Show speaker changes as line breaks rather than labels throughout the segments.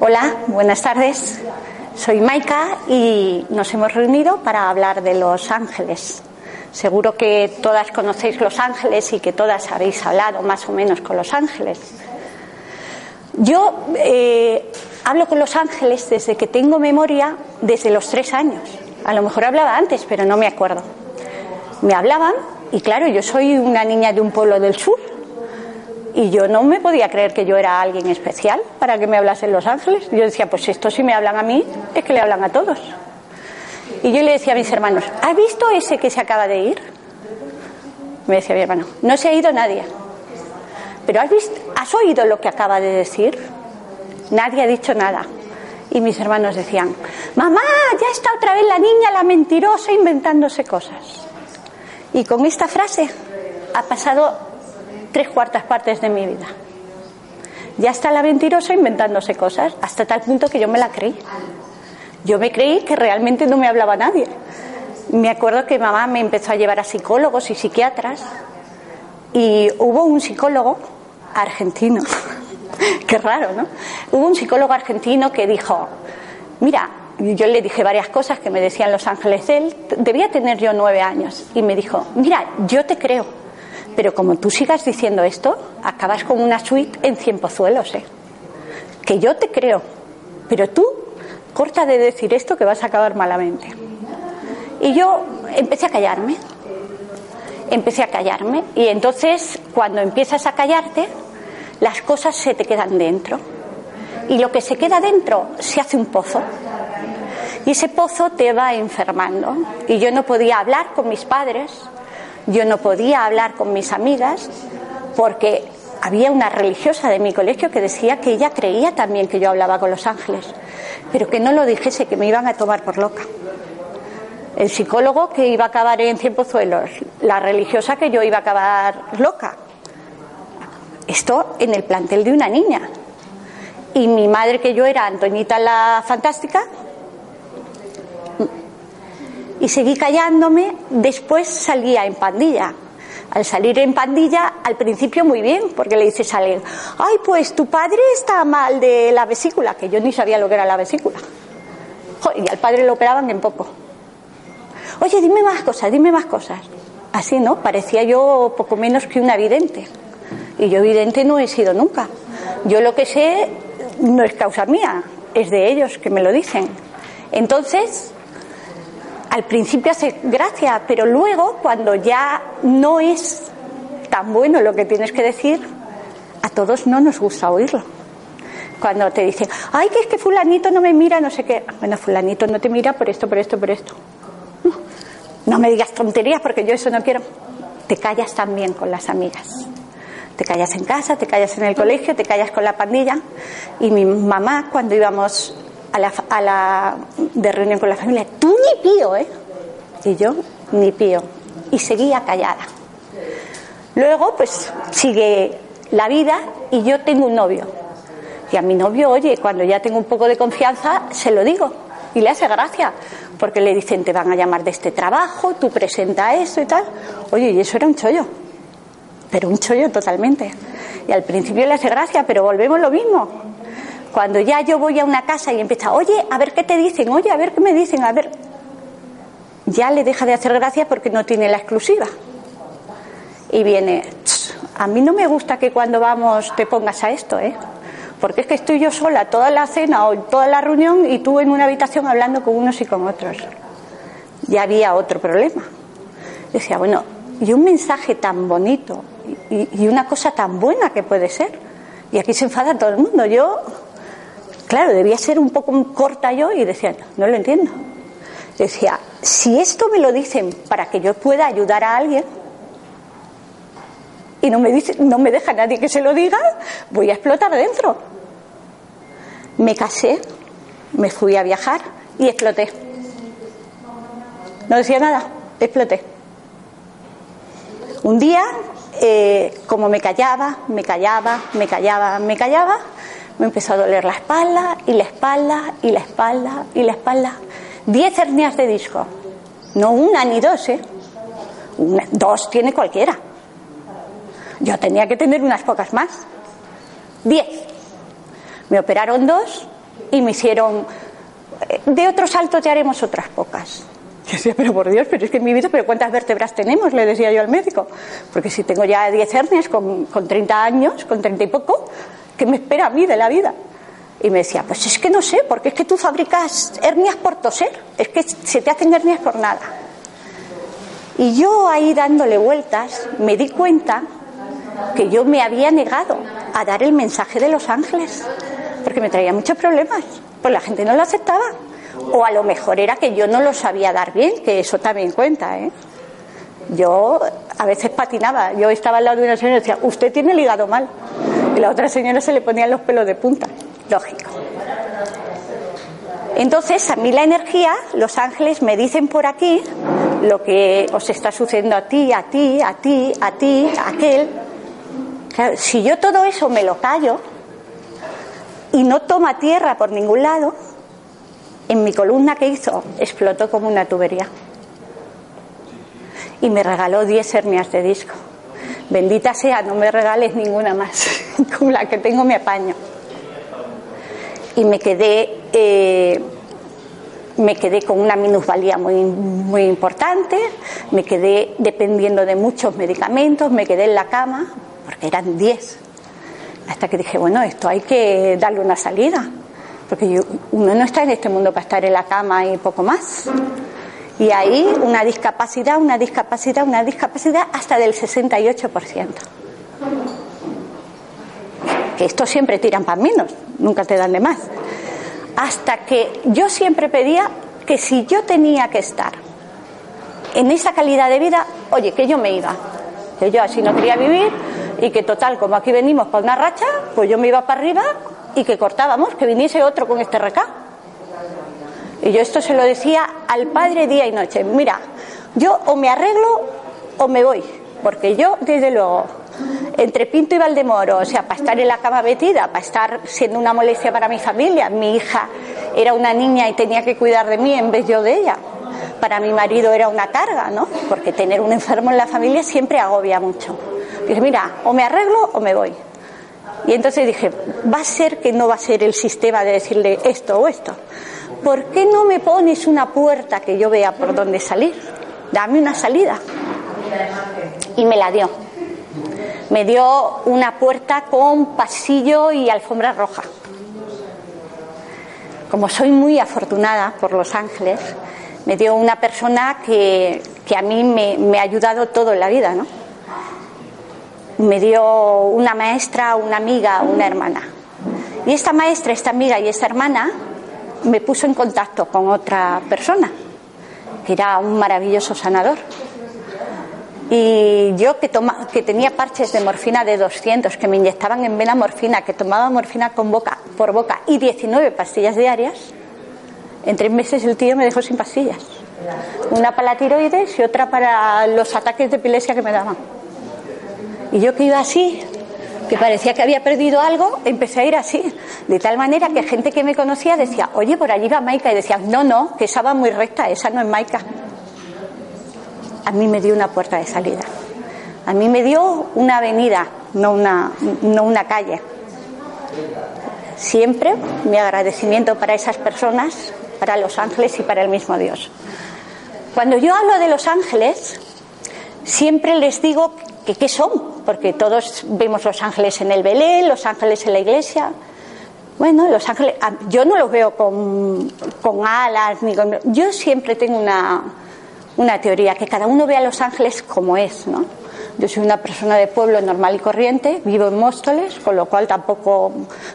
Hola, buenas tardes. Soy Maika y nos hemos reunido para hablar de los ángeles. Seguro que todas conocéis los ángeles y que todas habéis hablado más o menos con los ángeles. Yo eh, hablo con los ángeles desde que tengo memoria, desde los tres años. A lo mejor hablaba antes, pero no me acuerdo. Me hablaban y claro, yo soy una niña de un pueblo del sur y yo no me podía creer que yo era alguien especial para que me hablasen los ángeles. Yo decía, pues esto si me hablan a mí, es que le hablan a todos. Y yo le decía a mis hermanos, ¿has visto ese que se acaba de ir? Me decía mi hermano, no se ha ido nadie. Pero has visto, ¿has oído lo que acaba de decir? Nadie ha dicho nada. Y mis hermanos decían, mamá, ya está otra vez la niña, la mentirosa, inventándose cosas. Y con esta frase ha pasado tres cuartas partes de mi vida. Ya está la mentirosa inventándose cosas, hasta tal punto que yo me la creí. Yo me creí que realmente no me hablaba nadie. Me acuerdo que mamá me empezó a llevar a psicólogos y psiquiatras y hubo un psicólogo argentino, qué raro, ¿no? Hubo un psicólogo argentino que dijo, mira, yo le dije varias cosas que me decían los ángeles de él, debía tener yo nueve años, y me dijo, mira, yo te creo, pero como tú sigas diciendo esto, acabas con una suite en cien pozuelos, ¿eh? Que yo te creo, pero tú corta de decir esto que vas a acabar malamente. Y yo empecé a callarme, empecé a callarme, y entonces cuando empiezas a callarte, las cosas se te quedan dentro. Y lo que se queda dentro se hace un pozo. Y ese pozo te va enfermando. Y yo no podía hablar con mis padres, yo no podía hablar con mis amigas, porque había una religiosa de mi colegio que decía que ella creía también que yo hablaba con los ángeles pero que no lo dijese, que me iban a tomar por loca. El psicólogo que iba a acabar en cien pozuelos, la religiosa que yo iba a acabar loca. Esto en el plantel de una niña. Y mi madre que yo era Antoñita la Fantástica. Y seguí callándome, después salía en pandilla al salir en pandilla, al principio muy bien, porque le dices a alguien, ay, pues tu padre está mal de la vesícula, que yo ni sabía lo que era la vesícula. Y al padre lo operaban en poco. Oye, dime más cosas, dime más cosas. Así, ¿no? Parecía yo poco menos que una vidente. Y yo vidente no he sido nunca. Yo lo que sé no es causa mía, es de ellos que me lo dicen. Entonces, al principio hace gracia, pero luego, cuando ya no es tan bueno lo que tienes que decir, a todos no nos gusta oírlo. Cuando te dicen, ay, que es que fulanito no me mira, no sé qué. Bueno, fulanito no te mira por esto, por esto, por esto. No, me digas tonterías porque yo eso no quiero. Te callas también con las amigas. Te callas en casa, te callas en el colegio, te callas con la pandilla. Y mi mamá, cuando íbamos a la, a la, de reunión con la familia, tú ni pío, ¿eh? Y yo ni pío. Y seguía callada. Luego, pues sigue la vida y yo tengo un novio. Y a mi novio, oye, cuando ya tengo un poco de confianza, se lo digo. Y le hace gracia, porque le dicen, te van a llamar de este trabajo, tú presenta eso y tal. Oye, y eso era un chollo. Pero un chollo totalmente. Y al principio le hace gracia, pero volvemos lo mismo. Cuando ya yo voy a una casa y empieza, oye, a ver qué te dicen, oye, a ver qué me dicen, a ver. Ya le deja de hacer gracia porque no tiene la exclusiva. Y viene, a mí no me gusta que cuando vamos te pongas a esto, ¿eh? Porque es que estoy yo sola toda la cena o toda la reunión y tú en una habitación hablando con unos y con otros. Ya había otro problema. Decía, bueno, y un mensaje tan bonito y, y una cosa tan buena que puede ser. Y aquí se enfada todo el mundo. Yo Claro, debía ser un poco corta yo y decía, no, lo entiendo. Decía, si esto me lo dicen para que yo pueda ayudar a alguien y no me, dice, no me deja nadie que se lo diga, voy a explotar dentro. Me casé, me fui a viajar y exploté. No decía nada, exploté. Un día, eh, como me callaba, me callaba, me callaba, me callaba, me empezó a doler la espalda y la espalda y la espalda y la espalda. Diez hernias de disco. No una ni dos, ¿eh? dos tiene cualquiera. Yo tenía que tener unas pocas más. Diez. Me operaron dos y me hicieron. Eh, de otros saltos ya haremos otras pocas. Yo decía, pero por Dios, pero es que en mi vida, ¿pero cuántas vértebras tenemos? Le decía yo al médico. Porque si tengo ya 10 hernias con, con 30 años, con 30 y poco, ¿qué me espera a mí de la vida? Y me decía, pues es que no sé, porque es que tú fabricas hernias por toser, es que se te hacen hernias por nada. Y yo ahí dándole vueltas me di cuenta que yo me había negado a dar el mensaje de los ángeles, porque me traía muchos problemas, pues la gente no lo aceptaba. O a lo mejor era que yo no lo sabía dar bien, que eso también cuenta, ¿eh? Yo a veces patinaba, yo estaba al lado de una señora y decía, usted tiene el hígado mal. Y la otra señora se le ponían los pelos de punta, lógico. Entonces, a mí la energía, los ángeles me dicen por aquí lo que os está sucediendo a ti, a ti, a ti, a ti, a aquel. si yo todo eso me lo callo y no toma tierra por ningún lado, en mi columna que hizo explotó como una tubería. Y me regaló 10 hernias de disco. Bendita sea, no me regales ninguna más. Con la que tengo me apaño. Y me quedé, eh, me quedé con una minusvalía muy, muy importante, me quedé dependiendo de muchos medicamentos, me quedé en la cama, porque eran 10. Hasta que dije, bueno, esto hay que darle una salida porque uno no está en este mundo para estar en la cama y poco más. Y ahí una discapacidad, una discapacidad, una discapacidad hasta del 68%. Que esto siempre tiran para menos, nunca te dan de más. Hasta que yo siempre pedía que si yo tenía que estar en esa calidad de vida, oye, que yo me iba. Que yo así no quería vivir y que total, como aquí venimos para una racha, pues yo me iba para arriba y que cortábamos, que viniese otro con este recado. Y yo esto se lo decía al padre día y noche. Mira, yo o me arreglo o me voy, porque yo, desde luego, entre Pinto y Valdemoro, o sea, para estar en la cama metida, para estar siendo una molestia para mi familia, mi hija era una niña y tenía que cuidar de mí en vez yo de ella. Para mi marido era una carga, ¿no? Porque tener un enfermo en la familia siempre agobia mucho. Dije, mira, o me arreglo o me voy. Y entonces dije, va a ser que no va a ser el sistema de decirle esto o esto. ¿Por qué no me pones una puerta que yo vea por dónde salir? Dame una salida. Y me la dio. Me dio una puerta con pasillo y alfombra roja. Como soy muy afortunada por Los Ángeles, me dio una persona que, que a mí me, me ha ayudado todo en la vida, ¿no? me dio una maestra, una amiga, una hermana. Y esta maestra, esta amiga y esta hermana me puso en contacto con otra persona, que era un maravilloso sanador. Y yo que, toma, que tenía parches de morfina de 200, que me inyectaban en vena morfina, que tomaba morfina con boca, por boca y 19 pastillas diarias, en tres meses el tío me dejó sin pastillas. Una para la tiroides y otra para los ataques de epilepsia que me daban. Y yo que iba así, que parecía que había perdido algo, empecé a ir así. De tal manera que gente que me conocía decía, oye, por allí va Maika. Y decía, no, no, que esa va muy recta, esa no es Maika. A mí me dio una puerta de salida. A mí me dio una avenida, no una, no una calle. Siempre mi agradecimiento para esas personas, para los ángeles y para el mismo Dios. Cuando yo hablo de los ángeles, siempre les digo que qué son, porque todos vemos los ángeles en el Belén, los ángeles en la iglesia. Bueno, los ángeles, yo no los veo con, con alas, ni con, yo siempre tengo una, una teoría, que cada uno vea a los ángeles como es, ¿no? Yo soy una persona de pueblo normal y corriente, vivo en Móstoles, con lo cual tampoco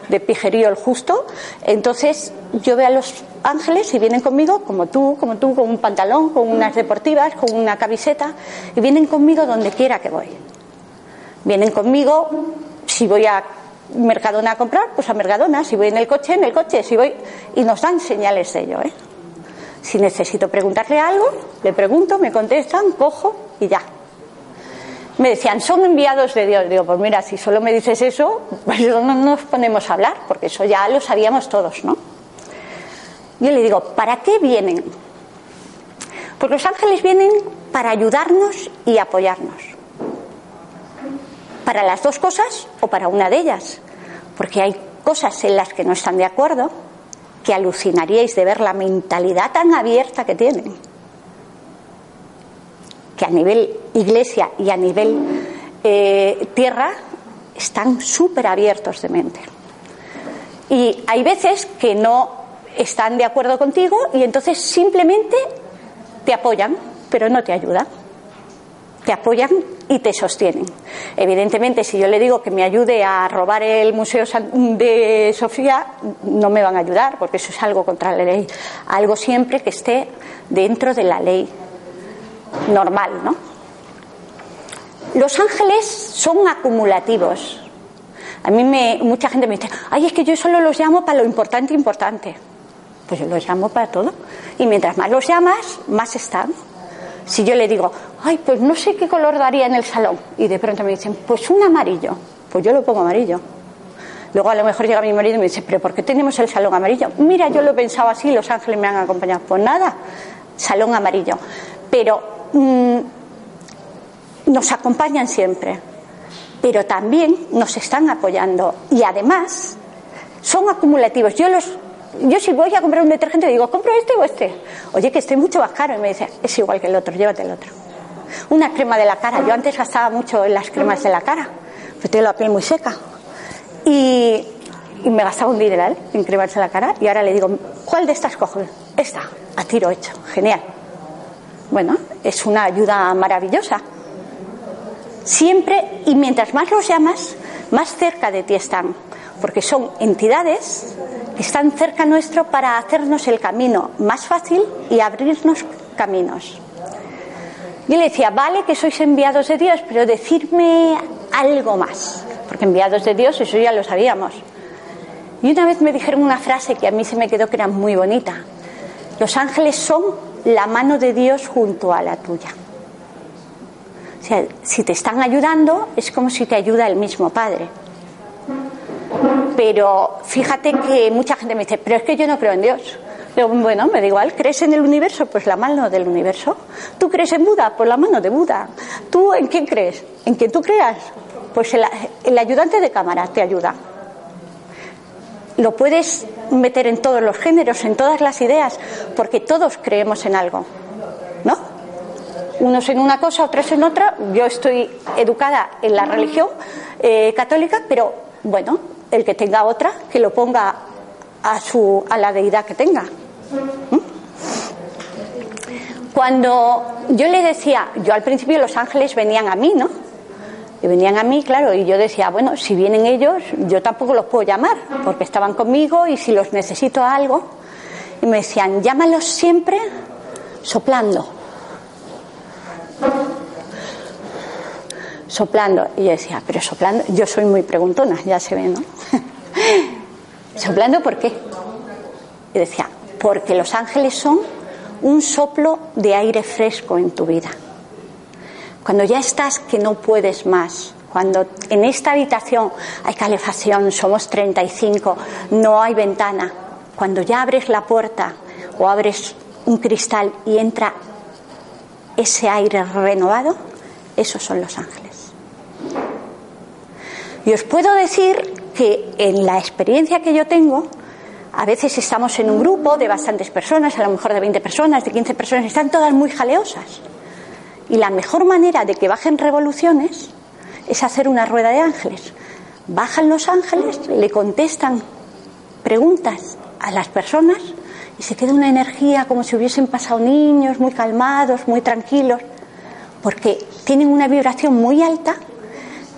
de pijerío el justo. Entonces, yo veo a los ángeles y vienen conmigo, como tú, como tú, con un pantalón, con unas deportivas, con una camiseta, y vienen conmigo donde quiera que voy. Vienen conmigo, si voy a Mercadona a comprar, pues a Mercadona, si voy en el coche, en el coche, si voy y nos dan señales de ello, ¿eh? Si necesito preguntarle algo, le pregunto, me contestan, cojo y ya. Me decían, son enviados de Dios. Digo, pues mira, si solo me dices eso, pues no nos ponemos a hablar, porque eso ya lo sabíamos todos, ¿no? Yo le digo, ¿para qué vienen? Porque los ángeles vienen para ayudarnos y apoyarnos. Para las dos cosas o para una de ellas. Porque hay cosas en las que no están de acuerdo que alucinaríais de ver la mentalidad tan abierta que tienen. Que a nivel iglesia y a nivel eh, tierra están súper abiertos de mente. Y hay veces que no están de acuerdo contigo y entonces simplemente te apoyan, pero no te ayudan. Te apoyan y te sostienen. Evidentemente, si yo le digo que me ayude a robar el Museo de Sofía, no me van a ayudar, porque eso es algo contra la ley. Algo siempre que esté dentro de la ley normal, ¿no? Los ángeles son acumulativos. A mí me, mucha gente me dice, ay, es que yo solo los llamo para lo importante, importante. Pues yo los llamo para todo. Y mientras más los llamas, más están. Si yo le digo, ay, pues no sé qué color daría en el salón, y de pronto me dicen, pues un amarillo, pues yo lo pongo amarillo. Luego a lo mejor llega mi marido y me dice, pero ¿por qué tenemos el salón amarillo? Mira, yo lo he pensado así, los ángeles me han acompañado. Pues nada, salón amarillo. Pero mm, nos acompañan siempre, pero también nos están apoyando y además son acumulativos. Yo los yo si voy a comprar un detergente digo, ¿compro este o este? Oye, que esté mucho más caro. Y me dice, es igual que el otro, llévate el otro. Una crema de la cara. Yo antes gastaba mucho en las cremas de la cara, pues tengo la piel muy seca. Y, me gastaba un dineral en cremarse la cara. Y ahora le digo, ¿cuál de estas cojo? Esta, a tiro hecho. Genial. Bueno, es una ayuda maravillosa. Siempre, y mientras más los llamas, más cerca de ti están, porque son entidades que están cerca nuestro para hacernos el camino más fácil y abrirnos caminos. Yo le decía, vale que sois enviados de Dios, pero decirme algo más, porque enviados de Dios, eso ya lo sabíamos. Y una vez me dijeron una frase que a mí se me quedó que era muy bonita. Los ángeles son la mano de Dios junto a la tuya. O sea, si te están ayudando, es como si te ayuda el mismo Padre. Pero fíjate que mucha gente me dice, pero es que yo no creo en Dios. Bueno, me da igual, ¿crees en el universo? Pues la mano del universo. ¿Tú crees en Buda? Pues la mano de Buda. ¿Tú en quién crees? ¿En quién tú creas? Pues el, el ayudante de cámara te ayuda. Lo puedes meter en todos los géneros, en todas las ideas, porque todos creemos en algo. ¿No? unos en una cosa, otros en otra. Yo estoy educada en la religión eh, católica, pero bueno, el que tenga otra, que lo ponga a, su, a la deidad que tenga. Cuando yo le decía, yo al principio los ángeles venían a mí, ¿no? Y venían a mí, claro, y yo decía, bueno, si vienen ellos, yo tampoco los puedo llamar, porque estaban conmigo y si los necesito algo. Y me decían, llámalos siempre soplando soplando. Y yo decía, pero soplando, yo soy muy preguntona, ya se ve, ¿no? ¿Soplando por qué? Y decía, porque los ángeles son un soplo de aire fresco en tu vida. Cuando ya estás que no puedes más, cuando en esta habitación hay calefacción, somos 35, no hay ventana, cuando ya abres la puerta o abres un cristal y entra ese aire renovado, esos son los ángeles. Y os puedo decir que en la experiencia que yo tengo, a veces estamos en un grupo de bastantes personas, a lo mejor de 20 personas, de 15 personas, están todas muy jaleosas. Y la mejor manera de que bajen revoluciones es hacer una rueda de ángeles. Bajan los ángeles, le contestan preguntas a las personas y se queda una energía como si hubiesen pasado niños muy calmados, muy tranquilos, porque tienen una vibración muy alta,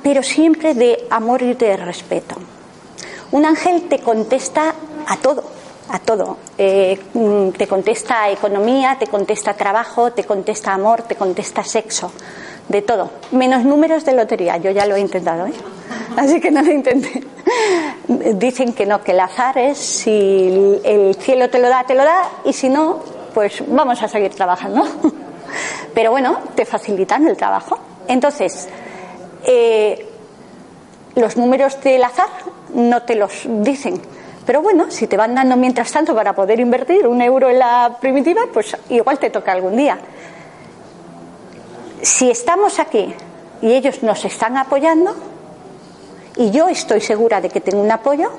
pero siempre de amor y de respeto. Un ángel te contesta a todo, a todo. Eh, mm, te contesta economía, te contesta trabajo, te contesta amor, te contesta sexo, de todo. Menos números de lotería, yo ya lo he intentado, ¿eh? así que no lo intenté. Dicen que no, que el azar es si el cielo te lo da, te lo da, y si no, pues vamos a seguir trabajando. Pero bueno, te facilitan el trabajo. Entonces, eh, los números del azar no te los dicen. Pero bueno, si te van dando mientras tanto para poder invertir un euro en la primitiva, pues igual te toca algún día. si estamos aquí y ellos nos están apoyando, y yo estoy segura de que tengo un apoyo,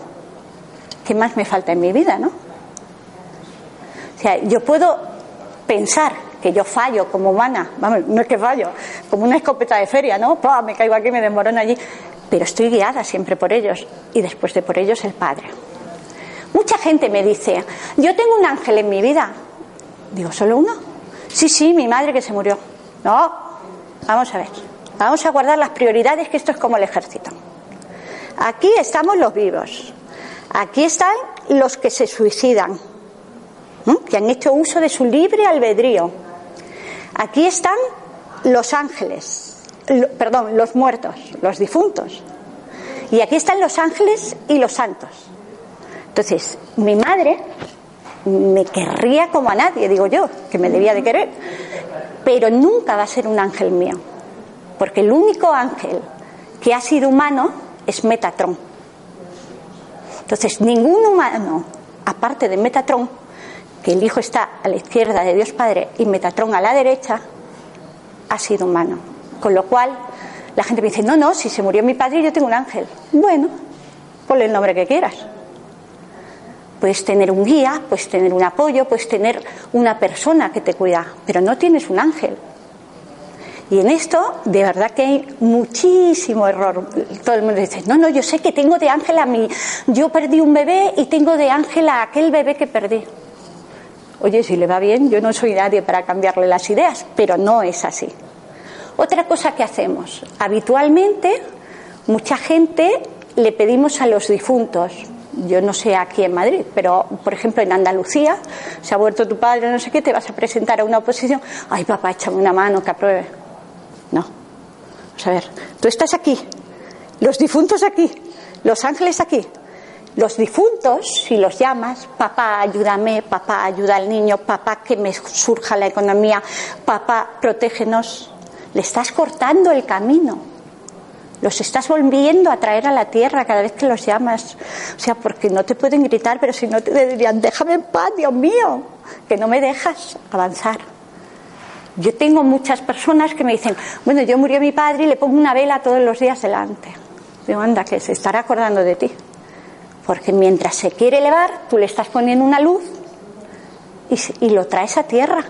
¿qué más me falta en mi vida, no? O sea, yo puedo pensar que yo fallo como humana, vamos, no es que fallo, como una escopeta de feria, ¿no? Me caigo aquí, me desmorono allí, pero estoy guiada siempre por ellos y después de por ellos el Padre. Mucha gente me dice, yo tengo un ángel en mi vida. Digo, ¿solo uno? Sí, sí, mi madre que se murió. No, vamos a ver, vamos a guardar las prioridades, que esto es como el ejército. Aquí estamos los vivos, aquí están los que se suicidan, que han hecho uso de su libre albedrío. Aquí están los ángeles, perdón, los muertos, los difuntos. Y aquí están los ángeles y los santos. Entonces, mi madre me querría como a nadie, digo yo, que me debía de querer, pero nunca va a ser un ángel mío, porque el único ángel que ha sido humano es Metatron. Entonces, ningún humano, aparte de Metatron, que el Hijo está a la izquierda de Dios Padre y Metatron a la derecha, ha sido humano. Con lo cual, la gente me dice, no, no, si se murió mi padre yo tengo un ángel. Bueno, ponle el nombre que quieras. Puedes tener un guía, puedes tener un apoyo, puedes tener una persona que te cuida, pero no tienes un ángel. Y en esto, de verdad que hay muchísimo error. Todo el mundo dice, no, no, yo sé que tengo de ángel a mí. Yo perdí un bebé y tengo de ángel a aquel bebé que perdí. Oye, si le va bien, yo no soy nadie para cambiarle las ideas, pero no es así. Otra cosa que hacemos, habitualmente, mucha gente le pedimos a los difuntos, yo no sé aquí en Madrid, pero por ejemplo en Andalucía, se ha vuelto tu padre, no sé qué, te vas a presentar a una oposición, ay papá, échame una mano que apruebe. No. Vamos a ver, tú estás aquí, los difuntos aquí, los ángeles aquí. Los difuntos, si los llamas, papá, ayúdame, papá, ayuda al niño, papá, que me surja la economía, papá, protégenos, le estás cortando el camino los estás volviendo a traer a la tierra cada vez que los llamas. O sea, porque no te pueden gritar, pero si no te dirían, déjame en paz, Dios mío, que no me dejas avanzar. Yo tengo muchas personas que me dicen, bueno, yo murió mi padre y le pongo una vela todos los días delante. Digo, anda, que se estará acordando de ti. Porque mientras se quiere elevar, tú le estás poniendo una luz y, y lo traes a tierra.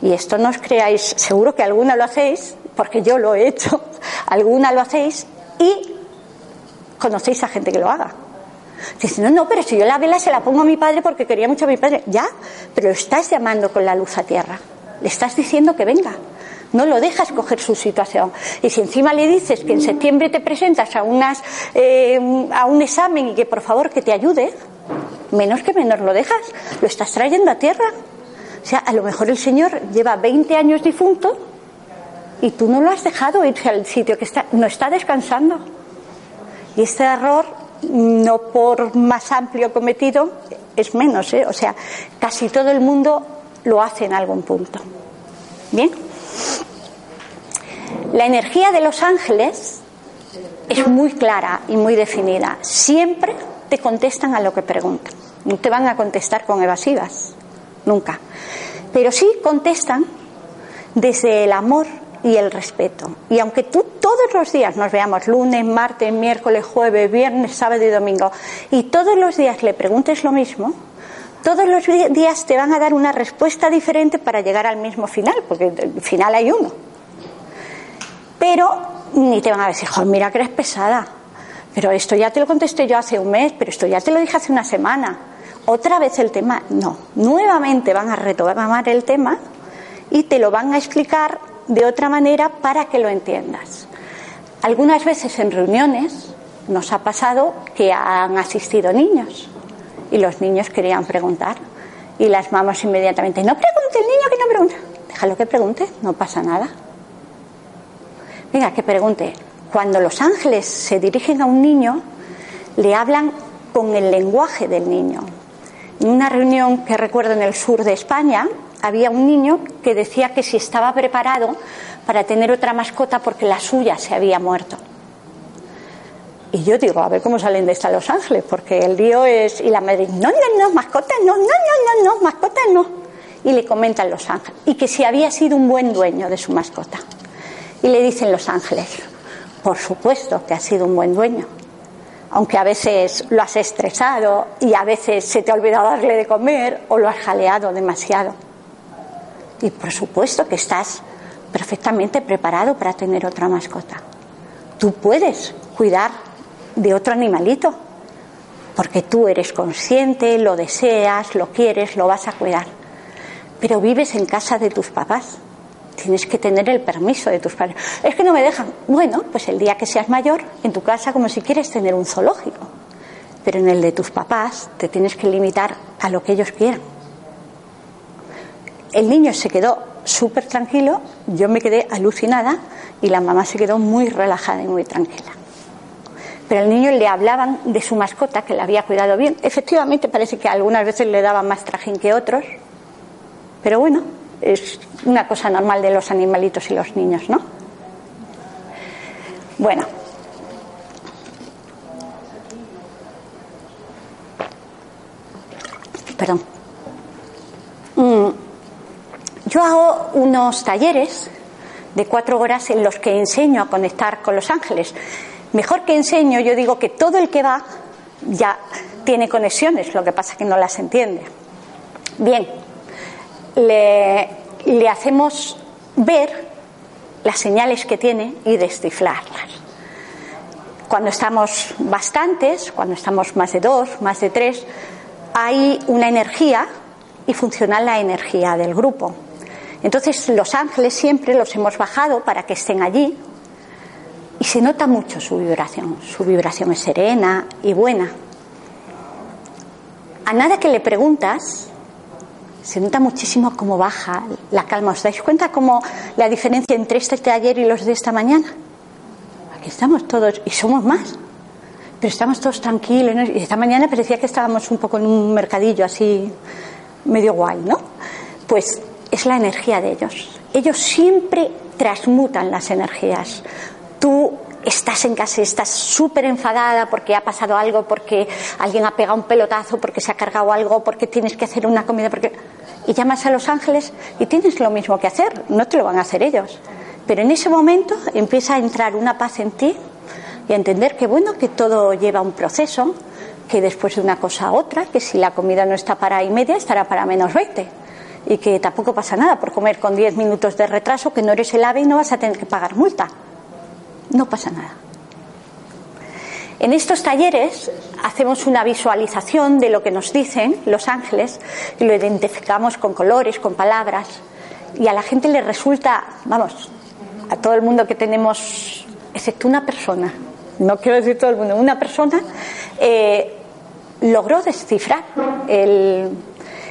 Y esto no os creáis, seguro que alguna lo hacéis, porque yo lo he hecho, alguna lo hacéis y conocéis a gente que lo haga. Dice, no, no, pero si yo la vela se la pongo a mi padre porque quería mucho a mi padre. Ya, pero estás llamando con la luz a tierra. Le estás diciendo que venga. No lo dejas coger su situación. Y si encima le dices que en septiembre te presentas a, unas, eh, a un examen y que por favor que te ayude, menos que menos lo dejas. Lo estás trayendo a tierra. O sea, a lo mejor el Señor lleva 20 años difunto y tú no lo has dejado irse al sitio que está, no está descansando. Y este error, no por más amplio cometido, es menos, ¿eh? o sea, casi todo el mundo lo hace en algún punto. Bien. La energía de los ángeles es muy clara y muy definida. Siempre te contestan a lo que preguntan. No te van a contestar con evasivas, nunca. Pero sí contestan desde el amor y el respeto. Y aunque tú todos los días nos veamos lunes, martes, miércoles, jueves, viernes, sábado y domingo, y todos los días le preguntes lo mismo, todos los días te van a dar una respuesta diferente para llegar al mismo final, porque el final hay uno. Pero ni te van a decir, mira que eres pesada, pero esto ya te lo contesté yo hace un mes, pero esto ya te lo dije hace una semana. Otra vez el tema, no. Nuevamente van a retomar el tema y te lo van a explicar de otra manera para que lo entiendas. Algunas veces en reuniones nos ha pasado que han asistido niños y los niños querían preguntar y las mamás inmediatamente, no pregunte el niño que no pregunta, déjalo que pregunte, no pasa nada. Venga, que pregunte. Cuando los ángeles se dirigen a un niño, le hablan con el lenguaje del niño. En una reunión que recuerdo en el sur de España, había un niño que decía que si estaba preparado para tener otra mascota porque la suya se había muerto. Y yo digo, a ver cómo salen de esta Los Ángeles, porque el lío es. Y la madre, no, no, no, mascotas no, no, no, no, no, mascotas no. y le comentan los ángeles, y que si había sido un buen dueño de su mascota. Y le dicen los ángeles, por supuesto que ha sido un buen dueño, aunque a veces lo has estresado y a veces se te ha olvidado darle de comer o lo has jaleado demasiado. Y por supuesto que estás perfectamente preparado para tener otra mascota. Tú puedes cuidar de otro animalito, porque tú eres consciente, lo deseas, lo quieres, lo vas a cuidar. Pero vives en casa de tus papás. Tienes que tener el permiso de tus padres. Es que no me dejan. Bueno, pues el día que seas mayor, en tu casa, como si quieres tener un zoológico. Pero en el de tus papás te tienes que limitar a lo que ellos quieran. El niño se quedó súper tranquilo, yo me quedé alucinada y la mamá se quedó muy relajada y muy tranquila. Pero al niño le hablaban de su mascota que le había cuidado bien. Efectivamente parece que algunas veces le daban más trajín que otros, pero bueno, es una cosa normal de los animalitos y los niños, ¿no? Bueno. Perdón. Mm, yo hago unos talleres de cuatro horas en los que enseño a conectar con los ángeles. Mejor que enseño, yo digo que todo el que va ya tiene conexiones, lo que pasa es que no las entiende. Bien, le, le hacemos ver las señales que tiene y descifrarlas. Cuando estamos bastantes, cuando estamos más de dos, más de tres, hay una energía y funciona la energía del grupo. Entonces los ángeles siempre los hemos bajado para que estén allí y se nota mucho su vibración. Su vibración es serena y buena. A nada que le preguntas, se nota muchísimo cómo baja la calma. ¿Os dais cuenta cómo la diferencia entre este taller y los de esta mañana? Aquí estamos todos y somos más. Pero estamos todos tranquilos. Y esta mañana parecía que estábamos un poco en un mercadillo así medio guay, ¿no? Pues es la energía de ellos. Ellos siempre transmutan las energías. Tú estás en casa y estás súper enfadada porque ha pasado algo, porque alguien ha pegado un pelotazo, porque se ha cargado algo, porque tienes que hacer una comida, porque... Y llamas a los ángeles y tienes lo mismo que hacer, no te lo van a hacer ellos. Pero en ese momento empieza a entrar una paz en ti y a entender que bueno, que todo lleva un proceso, que después de una cosa a otra, que si la comida no está para y media, estará para menos 20 y que tampoco pasa nada por comer con 10 minutos de retraso, que no eres el ave y no vas a tener que pagar multa. No pasa nada. En estos talleres hacemos una visualización de lo que nos dicen los ángeles y lo identificamos con colores, con palabras y a la gente le resulta, vamos, a todo el mundo que tenemos, excepto una persona, no quiero decir todo el mundo, una persona eh, logró descifrar el,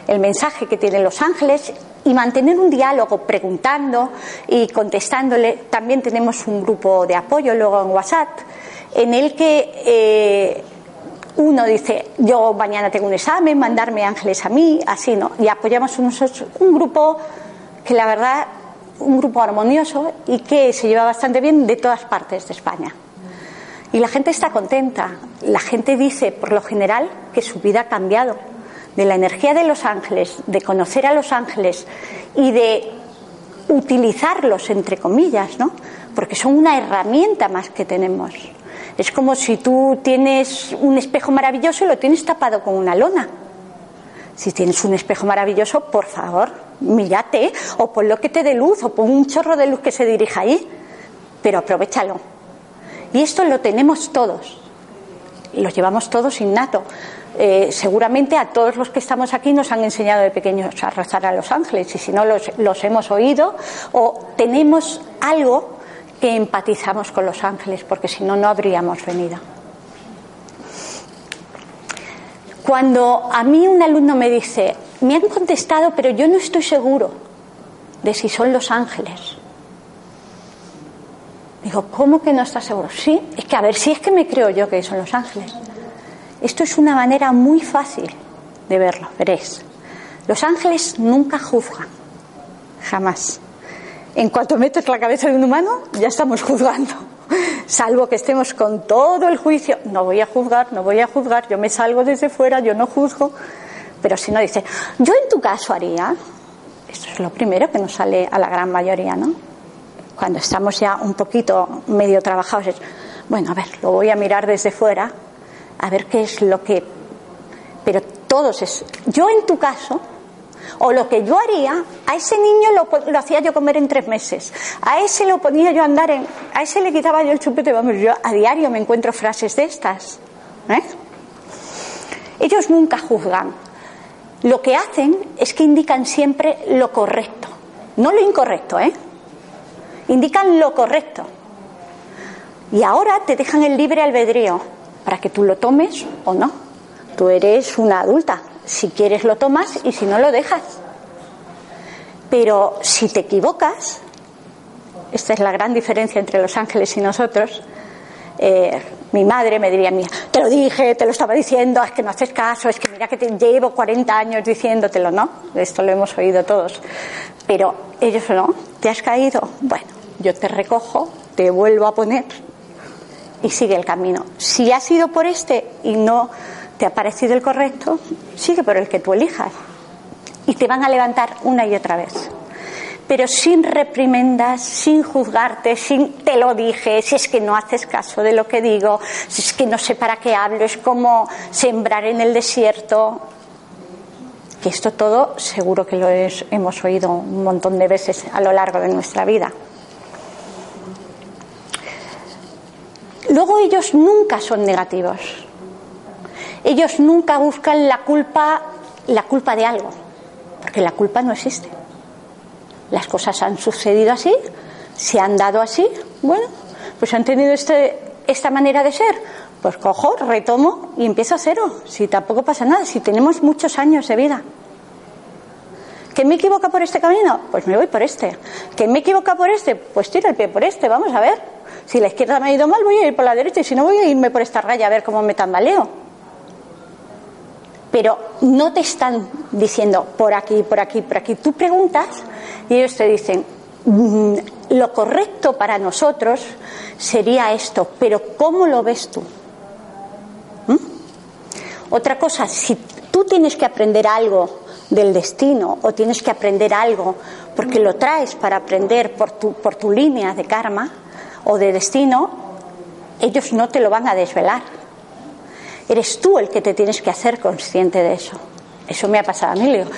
el mensaje que tienen los ángeles y mantener un diálogo preguntando y contestándole. También tenemos un grupo de apoyo luego en WhatsApp en el que eh, uno dice yo mañana tengo un examen, mandarme ángeles a mí, así no. Y apoyamos un grupo que la verdad, un grupo armonioso y que se lleva bastante bien de todas partes de España. Y la gente está contenta. La gente dice, por lo general, que su vida ha cambiado de la energía de los ángeles, de conocer a los ángeles y de utilizarlos, entre comillas, ¿no? Porque son una herramienta más que tenemos. Es como si tú tienes un espejo maravilloso y lo tienes tapado con una lona. Si tienes un espejo maravilloso, por favor, mírate o pon lo que te dé luz o pon un chorro de luz que se dirija ahí, pero aprovechalo. Y esto lo tenemos todos, lo llevamos todos innato. Eh, seguramente a todos los que estamos aquí nos han enseñado de pequeños a rezar a los ángeles y si no los, los hemos oído o tenemos algo que empatizamos con los ángeles porque si no no habríamos venido. Cuando a mí un alumno me dice, me han contestado pero yo no estoy seguro de si son los ángeles. Digo, ¿cómo que no estás seguro? Sí, es que a ver si es que me creo yo que son los ángeles. Esto es una manera muy fácil de verlo, veréis. Los ángeles nunca juzgan, jamás. En cuanto metes la cabeza de un humano, ya estamos juzgando. Salvo que estemos con todo el juicio, no voy a juzgar, no voy a juzgar, yo me salgo desde fuera, yo no juzgo. Pero si no dice, yo en tu caso haría, es lo primero que nos sale a la gran mayoría, ¿no? Cuando estamos ya un poquito medio trabajados, es, bueno, a ver, lo voy a mirar desde fuera, a ver qué es lo que. Pero todos es. Yo en tu caso, o lo que yo haría, a ese niño lo, hacía yo comer en tres meses. A ese lo ponía yo a andar en. A ese le quitaba yo el chupete. Vamos, yo a diario me encuentro frases de estas. ¿eh? Ellos nunca juzgan. Lo que hacen es que indican siempre lo correcto. No lo incorrecto, ¿eh? Indican lo correcto. Y ahora te dejan el libre albedrío para que tú lo tomes o no. Tú eres una adulta. Si quieres lo tomas y si no lo dejas. Pero si te equivocas, esta es la gran diferencia entre los ángeles y nosotros, eh, mi madre me diría, mía, te lo dije, te lo estaba diciendo, es que no haces caso, es que mira que te llevo 40 años diciéndotelo, ¿no? Esto lo hemos oído todos. Pero ellos no, ¿te has caído? Bueno, yo te recojo, te vuelvo a poner y sigue el camino. Si has ido por este y no te ha parecido el correcto, sigue por el que tú elijas. Y te van a levantar una y otra vez. Pero sin reprimendas, sin juzgarte, sin te lo dije, si es que no haces caso de lo que digo, si es que no sé para qué hablo, es como sembrar en el desierto. Que esto todo seguro que lo hemos oído un montón de veces a lo largo de nuestra vida. Luego ellos nunca son negativos. Ellos nunca buscan la culpa, la culpa de algo, porque la culpa no existe. Las cosas han sucedido así, se han dado así, bueno, pues han tenido este, esta manera de ser, pues cojo, retomo y empiezo a cero, si tampoco pasa nada, si tenemos muchos años de vida. ¿Que me equivoca por este camino? Pues me voy por este. ¿Que me equivoca por este? Pues tiro el pie por este, vamos a ver. Si la izquierda me ha ido mal, voy a ir por la derecha y si no, voy a irme por esta raya a ver cómo me tambaleo. Pero no te están diciendo por aquí, por aquí, por aquí. Tú preguntas y ellos te dicen, mm, lo correcto para nosotros sería esto, pero ¿cómo lo ves tú? ¿Mm? Otra cosa, si tú tienes que aprender algo del destino o tienes que aprender algo porque lo traes para aprender por tu, por tu línea de karma, o de destino, ellos no te lo van a desvelar. Eres tú el que te tienes que hacer consciente de eso. Eso me ha pasado a mí. Le digo,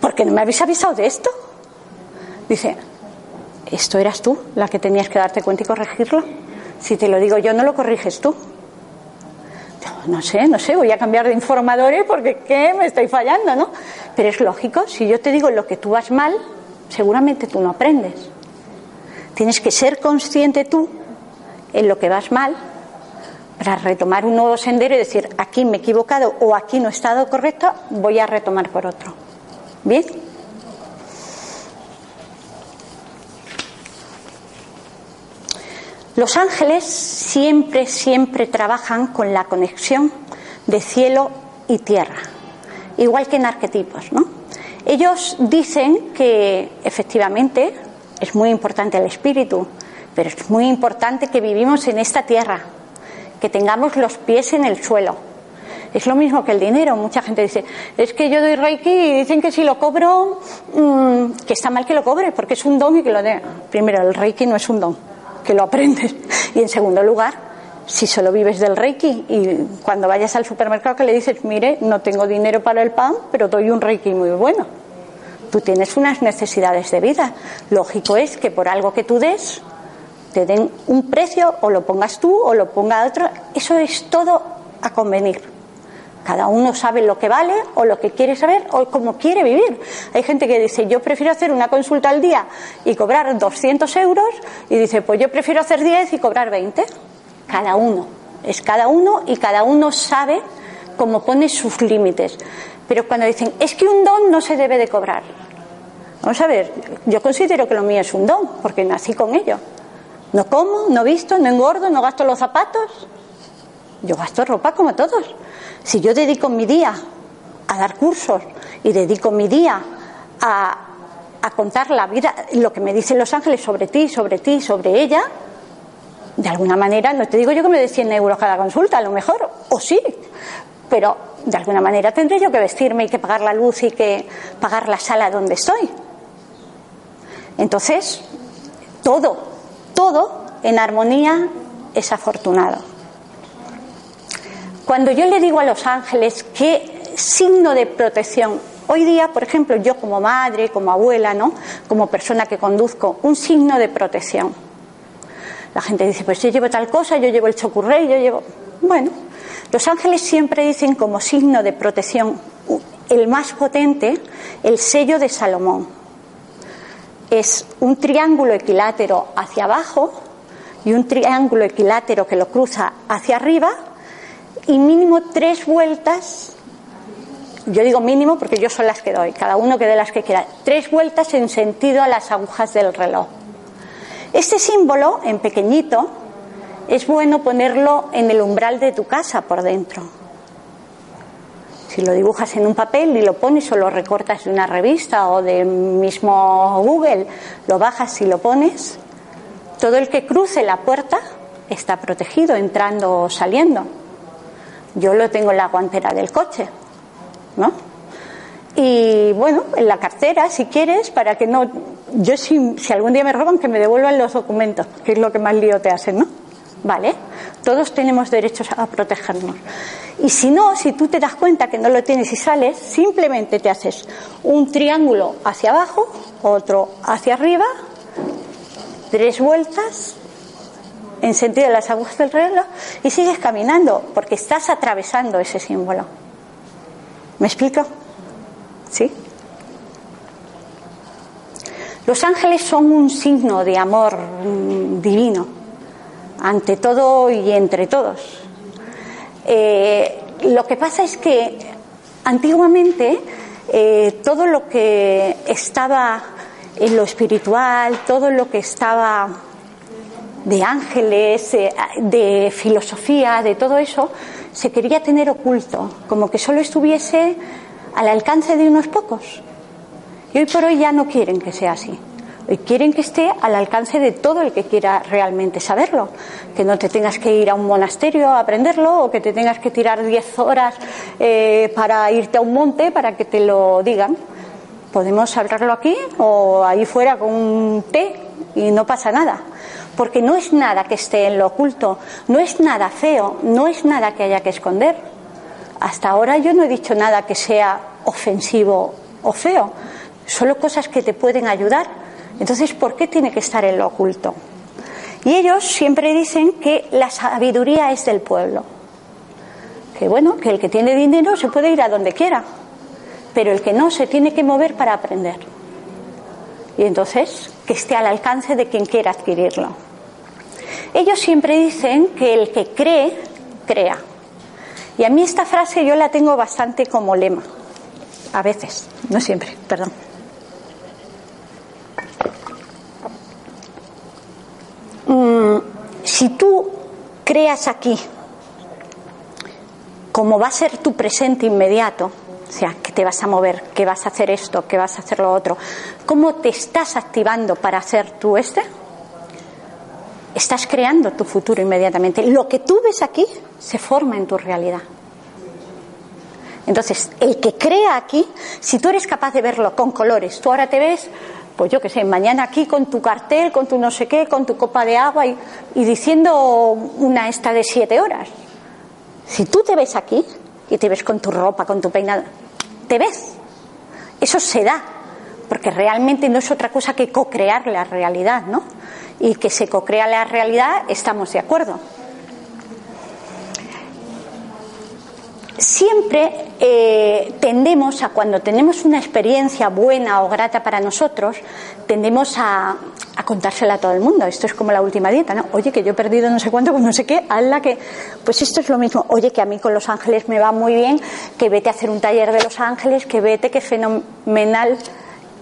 ¿por qué no me habéis avisado de esto? Dice, ¿esto eras tú la que tenías que darte cuenta y corregirlo? Si te lo digo yo, no lo corriges tú. No sé, no sé, voy a cambiar de informadores porque ¿qué? Me estoy fallando, ¿no? Pero es lógico, si yo te digo lo que tú vas mal, seguramente tú no aprendes. Tienes que ser consciente tú en lo que vas mal para retomar un nuevo sendero y decir, aquí me he equivocado o aquí no he estado correcto, voy a retomar por otro. ¿Bien? Los ángeles siempre, siempre trabajan con la conexión de cielo y tierra, igual que en arquetipos, ¿no? Ellos dicen que efectivamente es muy importante el espíritu, pero es muy importante que vivimos en esta tierra, que tengamos los pies en el suelo. Es lo mismo que el dinero. Mucha gente dice, es que yo doy Reiki y dicen que si lo cobro, mm, que está mal que lo cobre, porque es un don y que lo dé. Primero, el Reiki no es un don, que lo aprendes. Y en segundo lugar, si solo vives del Reiki y cuando vayas al supermercado que le dices, mire, no tengo dinero para el pan, pero doy un Reiki muy bueno Tú tienes unas necesidades de vida. Lógico es que por algo que tú des, te den un precio o lo pongas tú o lo ponga otro. Eso es todo a convenir. Cada uno sabe lo que vale o lo que quiere saber o cómo quiere vivir. Hay gente que dice, yo prefiero hacer una consulta al día y cobrar 200 euros y dice, pues yo prefiero hacer 10 y cobrar 20. Cada uno. Es cada uno y cada uno sabe cómo pone sus límites. Pero cuando dicen, es que un don no se debe de cobrar. Vamos a ver, yo considero que lo mío es un don, porque nací con ello. No como, no visto, no engordo, no gasto los zapatos. Yo gasto ropa como todos. Si yo dedico mi día a dar cursos y dedico mi día a, contar la vida, lo que me dicen los ángeles sobre ti, sobre ti, sobre ella, de alguna manera, no te digo yo que me dé 100 euros cada consulta, a lo mejor, o sí, pero de alguna manera tendré yo que vestirme y que pagar la luz y que pagar la sala donde estoy. Entonces, todo, todo en armonía es afortunado. Cuando yo le digo a los ángeles qué signo de protección, hoy día, por ejemplo, yo como madre, como abuela, ¿no? Como persona que conduzco, un signo de protección. La gente dice, pues yo llevo tal cosa, yo llevo el chocurrey, yo llevo. Bueno, los ángeles siempre dicen como signo de protección, el más potente, el sello de Salomón. Es un triángulo equilátero hacia abajo y un triángulo equilátero que lo cruza hacia arriba y mínimo tres vueltas. Yo digo mínimo porque yo son las que doy, cada uno que dé las que quiera. Tres vueltas en sentido a las agujas del reloj. Este símbolo, en pequeñito, es bueno ponerlo en el umbral de tu casa por dentro. Si lo dibujas en un papel y lo pones o lo recortas de una revista o del mismo Google, lo bajas y lo pones, todo el que cruce la puerta está protegido entrando o saliendo. Yo lo tengo en la guantera del coche, ¿no? Y bueno, en la cartera, si quieres, para que no. Yo, si, si algún día me roban, que me devuelvan los documentos, que es lo que más lío te hacen, ¿no? ¿Vale? Todos tenemos derechos a protegernos. Y si no, si tú te das cuenta que no lo tienes y sales, simplemente te haces un triángulo hacia abajo, otro hacia arriba, tres vueltas en sentido de las agujas del reloj y sigues caminando porque estás atravesando ese símbolo. ¿Me explico? ¿Sí? Los ángeles son un signo de amor mm, divino, ante todo y entre todos. Eh, lo que pasa es que antiguamente eh, todo lo que estaba en lo espiritual, todo lo que estaba de ángeles, eh, de filosofía, de todo eso, se quería tener oculto, como que solo estuviese al alcance de unos pocos. Y hoy por hoy ya no quieren que sea así. Quieren que esté al alcance de todo el que quiera realmente saberlo. Que no te tengas que ir a un monasterio a aprenderlo o que te tengas que tirar 10 horas eh, para irte a un monte para que te lo digan. Podemos hablarlo aquí o ahí fuera con un té y no pasa nada porque no es nada que esté en lo oculto, no es nada feo, no es nada que haya que esconder. Hasta ahora yo no he dicho nada que sea ofensivo o feo, solo cosas que te pueden ayudar. Entonces, ¿por qué tiene que estar en lo oculto? Y ellos siempre dicen que la sabiduría es del pueblo. Que bueno, que el que tiene dinero se puede ir a donde quiera, pero el que no se tiene que mover para aprender. Y entonces, que esté al alcance de quien quiera adquirirlo. Ellos siempre dicen que el que cree, crea. Y a mí esta frase yo la tengo bastante como lema. A veces, no siempre, perdón. Mm, si tú creas aquí como va a ser tu presente inmediato, o sea, que te vas a mover, que vas a hacer esto, que vas a hacer lo otro, ¿cómo te estás activando para hacer tú este? estás creando tu futuro inmediatamente. Lo que tú ves aquí se forma en tu realidad. Entonces, el que crea aquí, si tú eres capaz de verlo con colores, tú ahora te ves, pues yo qué sé, mañana aquí con tu cartel, con tu no sé qué, con tu copa de agua y, diciendo una esta de siete horas. Si tú te ves aquí y te ves con tu ropa, con tu peinado, te ves. Eso se da, porque realmente no es otra cosa que co-crear la realidad, ¿no? y que se cocrea la realidad, estamos de acuerdo. Siempre eh, tendemos a, cuando tenemos una experiencia buena o grata para nosotros, tendemos a, contársela a todo el mundo. Esto es como la última dieta, ¿no? Oye, que yo he perdido no sé cuánto, con no sé qué, hazla que. Pues esto es lo mismo. Oye, que a mí con los ángeles me va muy bien, que vete a hacer un taller de los ángeles, que vete, que fenomenal,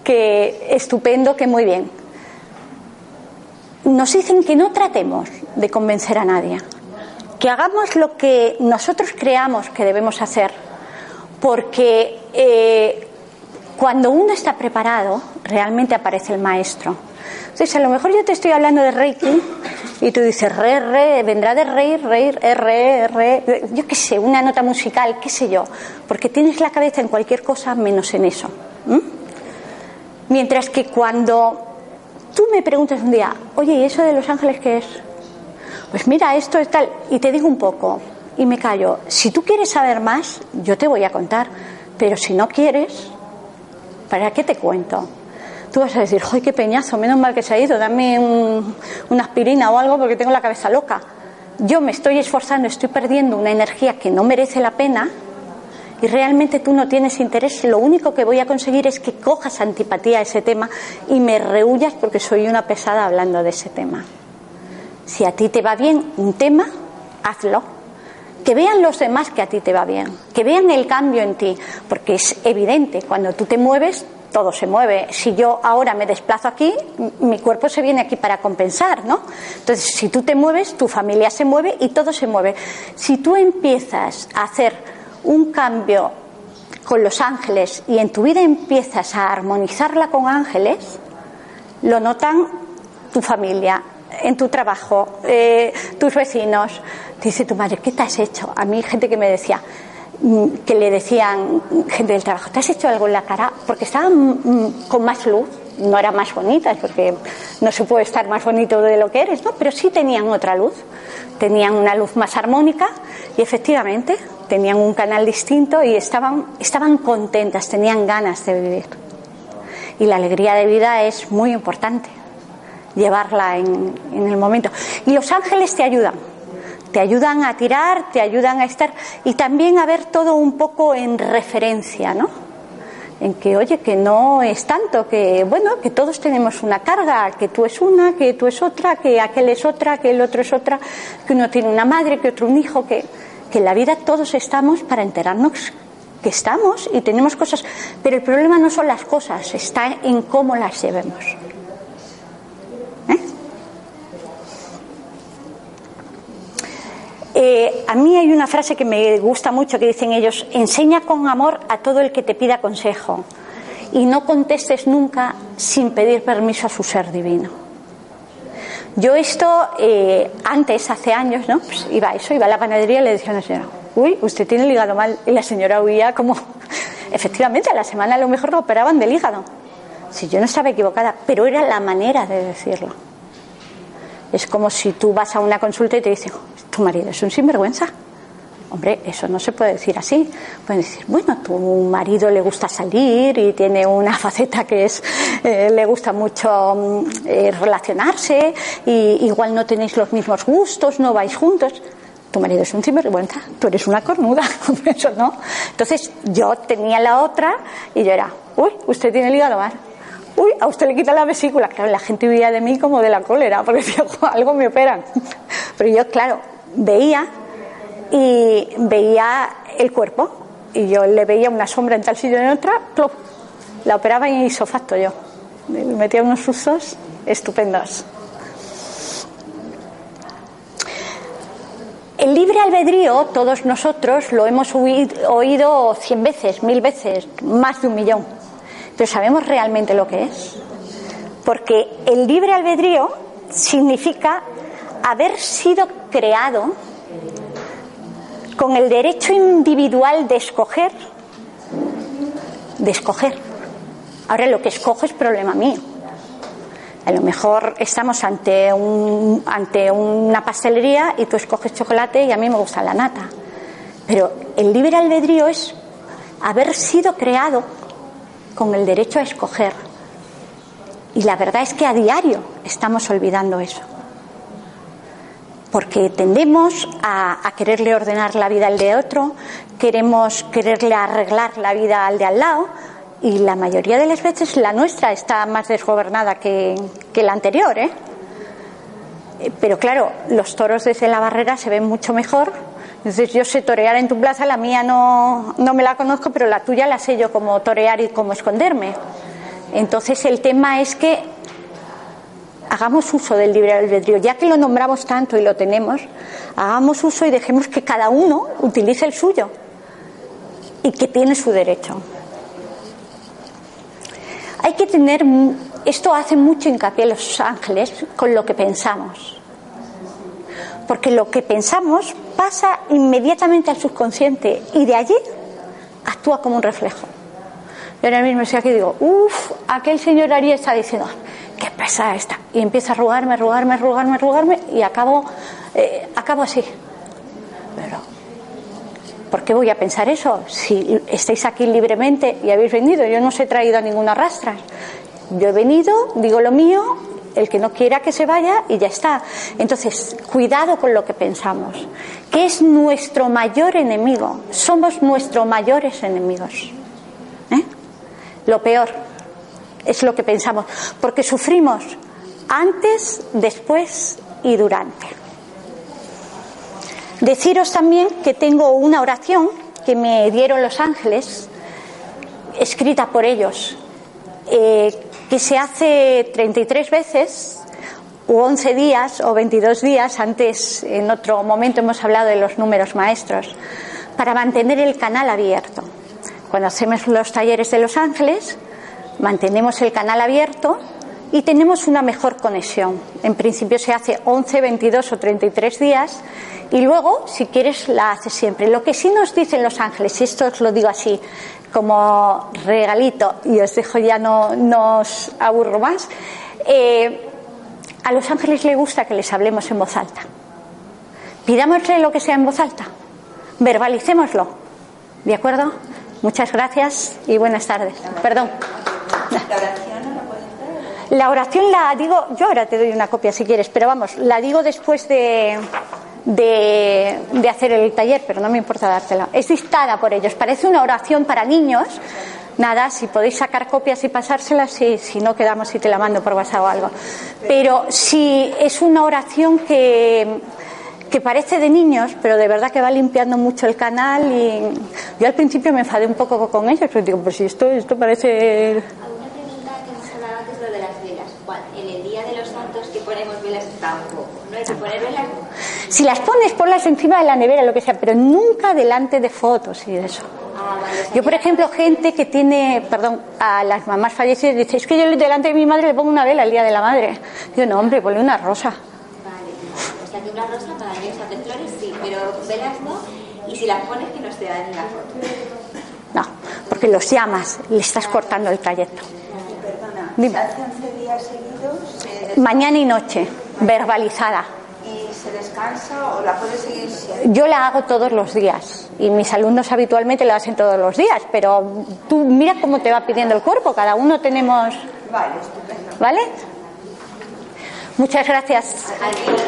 que estupendo, que muy bien nos dicen que no tratemos de convencer a nadie, que hagamos lo que nosotros creamos que debemos hacer, porque eh, cuando uno está preparado, realmente aparece el maestro. Entonces, a lo mejor yo te estoy hablando de Reiki y tú dices, re, re, vendrá de rey, rey, R, re, yo qué sé, una nota musical, qué sé yo, porque tienes la cabeza en cualquier cosa menos en eso. Mientras que cuando tú me preguntas un día, oye, ¿y eso de los ángeles qué es? Pues mira, esto es tal, y te digo un poco, y me callo. Si tú quieres saber más, yo te voy a contar, pero si no quieres, ¿para qué te cuento? Tú vas a decir, ¡ay, qué peñazo! Menos mal que se ha ido, dame una aspirina o algo porque tengo la cabeza loca. Yo me estoy esforzando, estoy perdiendo una energía que no merece la pena y realmente tú no tienes interés, lo único que voy a conseguir es que cojas antipatía a ese tema y me rehuyas porque soy una pesada hablando de ese tema. Si a ti te va bien un tema, hazlo. Que vean los demás que a ti te va bien, que vean el cambio en ti, porque es evidente, cuando tú te mueves, todo se mueve. Si yo ahora me desplazo aquí, mi cuerpo se viene aquí para compensar, ¿no? Entonces, si tú te mueves, tu familia se mueve y todo se mueve. Si tú empiezas a hacer un cambio con los ángeles y en tu vida empiezas a armonizarla con ángeles, lo notan tu familia, en tu trabajo, eh, tus vecinos. Dice tu madre, ¿qué te has hecho? A mí gente que me decía, mm, que le decían gente del trabajo, ¿te has hecho algo en la cara? Porque estaban mm, con más luz, no eran más bonitas, porque no se puede estar más bonito de lo que eres, ¿no? Pero sí tenían otra luz, tenían una luz más armónica y efectivamente tenían un canal distinto y estaban, estaban contentas, tenían ganas de vivir. Y la alegría de vida es muy importante, llevarla en, el momento. Y los ángeles te ayudan, te ayudan a tirar, te ayudan a estar y también a ver todo un poco en referencia, ¿no? En que, oye, que no es tanto, que, bueno, que todos tenemos una carga, que tú es una, que tú es otra, que aquel es otra, que el otro es otra, que uno tiene una madre, que otro un hijo, que que en la vida todos estamos para enterarnos que estamos y tenemos cosas, pero el problema no son las cosas, está en cómo las llevemos. ¿Eh? Eh, a mí hay una frase que me gusta mucho que dicen ellos, enseña con amor a todo el que te pida consejo y no contestes nunca sin pedir permiso a su ser divino. Yo esto, eh, antes, hace años, ¿no? Pues iba a eso, iba a la panadería y le decía a la señora, uy, usted tiene el hígado mal. Y la señora huía como, efectivamente, a la semana a lo mejor lo operaban del hígado. Si yo no estaba equivocada, pero era la manera de decirlo. Es como si tú vas a una consulta y te dicen, tu marido es un sinvergüenza. Hombre, eso no se puede decir así. Pueden decir, bueno, tu marido le gusta salir y tiene una faceta que es, eh, le gusta mucho mm, eh, relacionarse, y igual no tenéis los mismos gustos, no vais juntos. Tu marido es un sinvergüenza, tú eres una cornuda, eso no. Entonces yo tenía la otra y yo era, uy, usted tiene el hígado mal. Uy, a usted le quita la vesícula. Claro, la gente huía de mí como de la cólera, porque decía, algo me operan. Pero yo, claro, veía y veía el cuerpo y yo le veía una sombra en tal sitio y en otra, la operaba y hizo facto yo. Me metía unos usos estupendos. El libre albedrío, todos nosotros lo hemos oído cien veces, mil veces, más de un millón. Pero ¿sabemos realmente lo que es? Porque el libre albedrío significa haber sido creado con el derecho individual de escoger, de escoger. Ahora lo que escojo es problema mío. A lo mejor estamos ante, un, ante una pastelería y tú escoges chocolate y a mí me gusta la nata. Pero el libre albedrío es haber sido creado con el derecho a escoger. Y la verdad es que a diario estamos olvidando eso porque tendemos a, quererle ordenar la vida al de otro, queremos quererle arreglar la vida al de al lado y la mayoría de las veces la nuestra está más desgobernada que, la anterior. ¿eh? Pero claro, los toros desde la barrera se ven mucho mejor. Entonces yo sé torear en tu plaza, la mía no, no me la conozco, pero la tuya la sé yo como torear y cómo esconderme. Entonces el tema es que hagamos uso del libre albedrío, ya que lo nombramos tanto y lo tenemos, hagamos uso y dejemos que cada uno utilice el suyo y que tiene su derecho. Hay que tener, esto hace mucho hincapié los ángeles con lo que pensamos, porque lo que pensamos pasa inmediatamente al subconsciente y de allí actúa como un reflejo. Yo ahora mismo estoy aquí y digo, uff, aquel señor Ari está diciendo, qué pesada está. Y empieza a arrugarme, arrugarme, arrugarme, arrugarme y acabo, eh, acabo así. Pero, ¿por qué voy a pensar eso? Si estáis aquí libremente y habéis venido, yo no os he traído a ninguna rastra. Yo he venido, digo lo mío, el que no quiera que se vaya y ya está. Entonces, cuidado con lo que pensamos. ¿Qué es nuestro mayor enemigo? Somos nuestros mayores enemigos. ¿Eh? Lo peor es lo que pensamos, porque sufrimos antes, después y durante. Deciros también que tengo una oración que me dieron los ángeles, escrita por ellos, eh, que se hace 33 veces, o 11 días, o 22 días, antes en otro momento hemos hablado de los números maestros, para mantener el canal abierto. Cuando hacemos los talleres de los ángeles, mantenemos el canal abierto y tenemos una mejor conexión. En principio se hace 11, 22 o 33 días y luego, si quieres, la haces siempre. Lo que sí nos dicen los ángeles, y esto os lo digo así como regalito y os dejo ya no, no os aburro más, eh, a los ángeles les gusta que les hablemos en voz alta. Pidámosle lo que sea en voz alta, verbalicémoslo. ¿De acuerdo? Muchas gracias y buenas tardes. Perdón. La oración la digo, yo ahora te doy una copia si quieres, pero vamos, la digo después de, de, de, hacer el taller, pero no me importa dártela. Es dictada por ellos. Parece una oración para niños. Nada, si podéis sacar copias y pasárselas, si, si no quedamos y te la mando por WhatsApp o algo. Pero si es una oración que, que parece de niños, pero de verdad que va limpiando mucho el canal y yo al principio me enfadé un poco con ellos, pero digo, pues si esto, esto parece Si las pones, ponlas encima de la nevera, lo que sea, pero nunca delante de fotos y de eso. Yo, por ejemplo, gente que tiene, perdón, a las mamás fallecidas, dice, es que yo delante de mi madre le pongo una vela el día de la madre. Digo, no, hombre, ponle una rosa.
Vale, o sea, que una rosa para mí, o sea, de flores sí, pero velas no, y si las pones que no se dan en la foto.
No, porque los llamas, le estás cortando el trayecto.
Perdona,
Dime.
hace 11 días seguidos se,
Mañana y noche, verbalizada.
Y se descansa o la puede seguir si
Yo la hago todos los días y mis alumnos habitualmente la hacen todos los días, pero tú mira cómo te va pidiendo el cuerpo, cada uno tenemos,
Vale, estupendo.
¿vale? Muchas gracias.
Adiós.